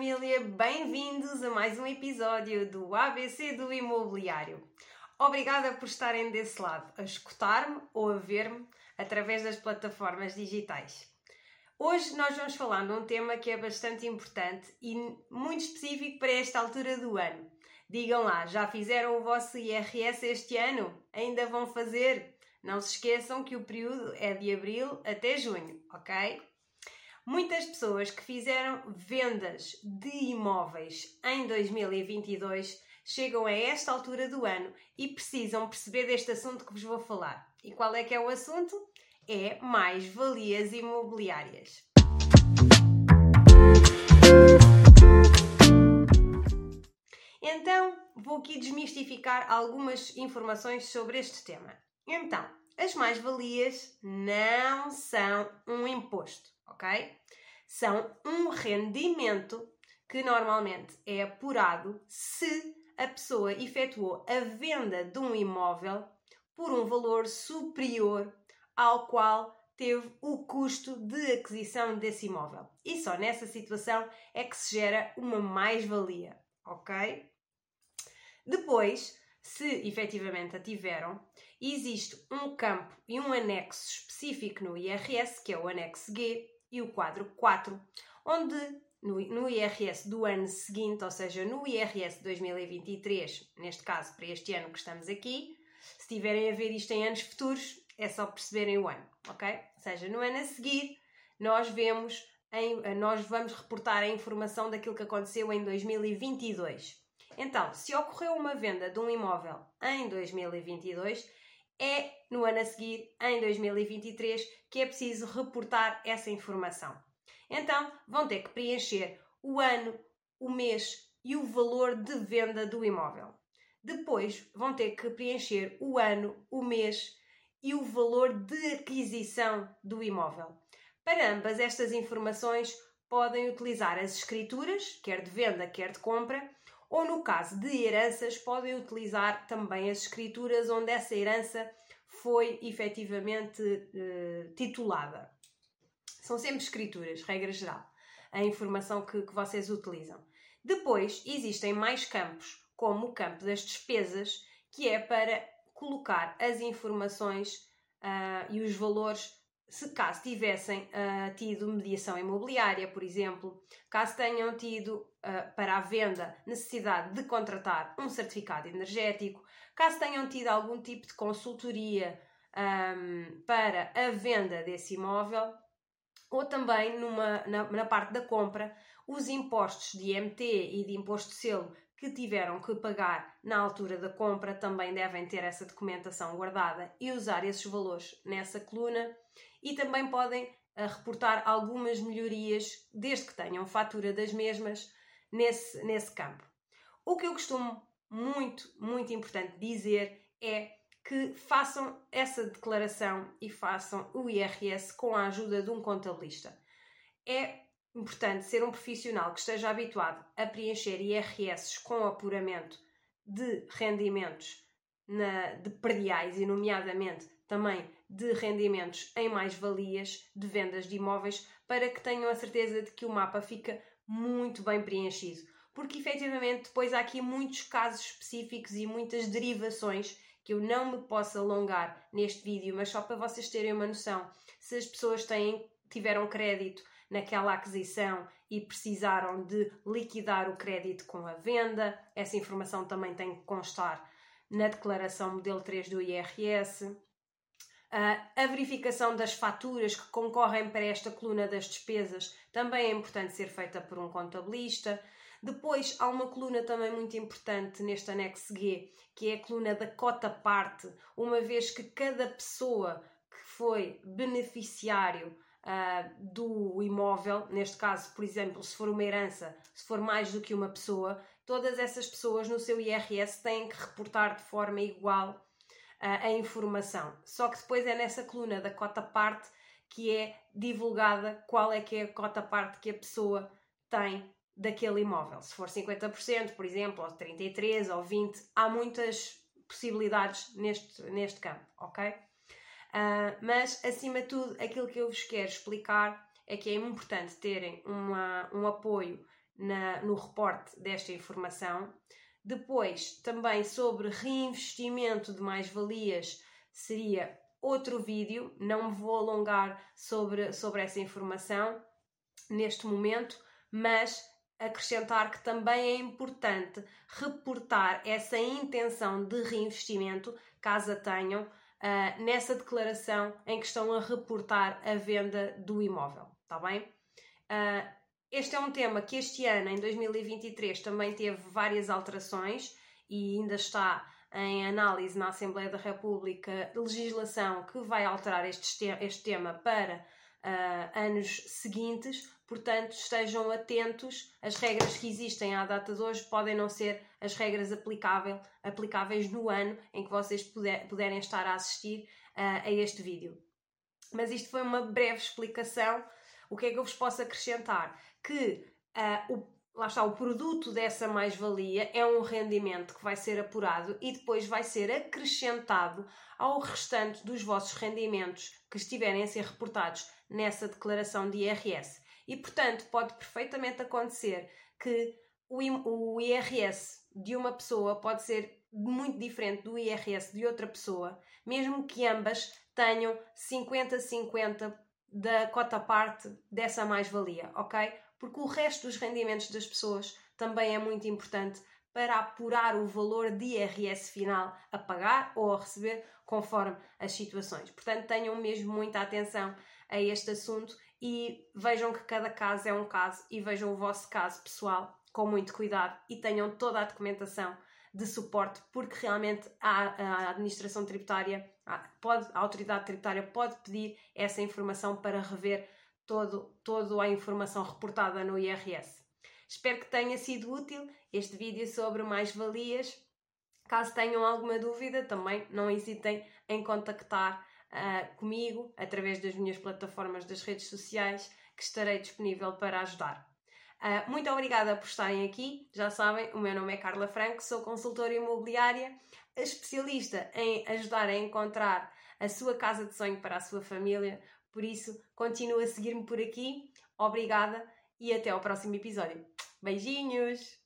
família, bem-vindos a mais um episódio do ABC do Imobiliário. Obrigada por estarem desse lado, a escutar-me ou a ver-me através das plataformas digitais. Hoje nós vamos falar de um tema que é bastante importante e muito específico para esta altura do ano. Digam lá, já fizeram o vosso IRS este ano? Ainda vão fazer? Não se esqueçam que o período é de abril até junho, ok? Muitas pessoas que fizeram vendas de imóveis em 2022 chegam a esta altura do ano e precisam perceber deste assunto que vos vou falar. E qual é que é o assunto? É mais-valias imobiliárias. Então, vou aqui desmistificar algumas informações sobre este tema. Então, as mais-valias não são um imposto ok? São um rendimento que normalmente é apurado se a pessoa efetuou a venda de um imóvel por um valor superior ao qual teve o custo de aquisição desse imóvel. E só nessa situação é que se gera uma mais-valia, ok? Depois, se efetivamente a tiveram, existe um campo e um anexo específico no IRS, que é o anexo G, e o quadro 4, onde no, IRS do ano seguinte, ou seja, no IRS 2023, neste caso para este ano que estamos aqui, se tiverem a ver isto em anos futuros, é só perceberem o ano, ok? Ou seja, no ano a seguir, nós vemos, em, nós vamos reportar a informação daquilo que aconteceu em 2022. Então, se ocorreu uma venda de um imóvel em 2022, é no ano a seguir, em 2023, que é preciso reportar essa informação. Então, vão ter que preencher o ano, o mês e o valor de venda do imóvel. Depois, vão ter que preencher o ano, o mês e o valor de aquisição do imóvel. Para ambas estas informações, podem utilizar as escrituras, quer de venda, quer de compra, ou no caso de heranças, podem utilizar também as escrituras onde essa herança foi efetivamente uh, titulada. São sempre escrituras, regra geral, a informação que, que vocês utilizam. Depois existem mais campos, como o campo das despesas, que é para colocar as informações uh, e os valores se caso tivessem uh, tido mediação imobiliária, por exemplo, caso tenham tido uh, para a venda necessidade de contratar um certificado energético, caso tenham tido algum tipo de consultoria um, para a venda desse imóvel, ou também numa, na, na parte da compra, os impostos de IMT e de imposto de selo que tiveram que pagar na altura da compra também devem ter essa documentação guardada e usar esses valores nessa coluna e também podem uh, reportar algumas melhorias desde que tenham fatura das mesmas nesse, nesse campo. O que eu costumo muito, muito importante dizer é que façam essa declaração e façam o IRS com a ajuda de um contabilista. É importante ser um profissional que esteja habituado a preencher IRS com apuramento de rendimentos na, de perdiais e, nomeadamente, também de rendimentos em mais-valias de vendas de imóveis para que tenham a certeza de que o mapa fica muito bem preenchido. Porque efetivamente depois há aqui muitos casos específicos e muitas derivações que eu não me posso alongar neste vídeo, mas só para vocês terem uma noção, se as pessoas têm, tiveram crédito naquela aquisição e precisaram de liquidar o crédito com a venda. Essa informação também tem que constar na declaração modelo 3 do IRS. A verificação das faturas que concorrem para esta coluna das despesas também é importante ser feita por um contabilista. Depois há uma coluna também muito importante neste anexo G, que é a coluna da cota parte, uma vez que cada pessoa que foi beneficiário uh, do imóvel, neste caso, por exemplo, se for uma herança, se for mais do que uma pessoa, todas essas pessoas no seu IRS têm que reportar de forma igual uh, a informação. Só que depois é nessa coluna da cota parte que é divulgada qual é que é a cota parte que a pessoa tem daquele imóvel. Se for 50%, por exemplo, ou 33% ou 20%, há muitas possibilidades neste, neste campo, ok? Uh, mas, acima de tudo, aquilo que eu vos quero explicar é que é importante terem uma, um apoio na, no reporte desta informação. Depois, também sobre reinvestimento de mais-valias, seria outro vídeo, não me vou alongar sobre, sobre essa informação neste momento, mas acrescentar que também é importante reportar essa intenção de reinvestimento, caso a tenham, uh, nessa declaração em que estão a reportar a venda do imóvel, está bem? Uh, este é um tema que este ano, em 2023, também teve várias alterações e ainda está em análise na Assembleia da República legislação que vai alterar este, este tema para uh, anos seguintes, portanto estejam atentos. As regras que existem à data de hoje podem não ser as regras aplicável, aplicáveis no ano em que vocês puder, puderem estar a assistir uh, a este vídeo. Mas isto foi uma breve explicação. O que é que eu vos posso acrescentar? Que uh, o lá está, o produto dessa mais-valia é um rendimento que vai ser apurado e depois vai ser acrescentado ao restante dos vossos rendimentos que estiverem a ser reportados nessa declaração de IRS. E, portanto, pode perfeitamente acontecer que o IRS de uma pessoa pode ser muito diferente do IRS de outra pessoa, mesmo que ambas tenham 50-50 da cota parte dessa mais-valia, ok? porque o resto dos rendimentos das pessoas também é muito importante para apurar o valor de IRS final a pagar ou a receber conforme as situações. Portanto, tenham mesmo muita atenção a este assunto e vejam que cada caso é um caso e vejam o vosso caso pessoal com muito cuidado e tenham toda a documentação de suporte, porque realmente a, a administração tributária, pode, a autoridade tributária pode pedir essa informação para rever todo, toda a informação reportada no IRS. Espero que tenha sido útil este vídeo sobre mais-valias. Caso tenham alguma dúvida, também não hesitem em contactar uh, comigo através das minhas plataformas das redes sociais, que estarei disponível para ajudar. Uh, muito obrigada por estarem aqui. Já sabem, o meu nome é Carla Franco, sou consultora imobiliária, especialista em ajudar a encontrar a sua casa de sonho para a sua família, por isso, continua a seguir-me por aqui. Obrigada e até ao próximo episódio. Beijinhos!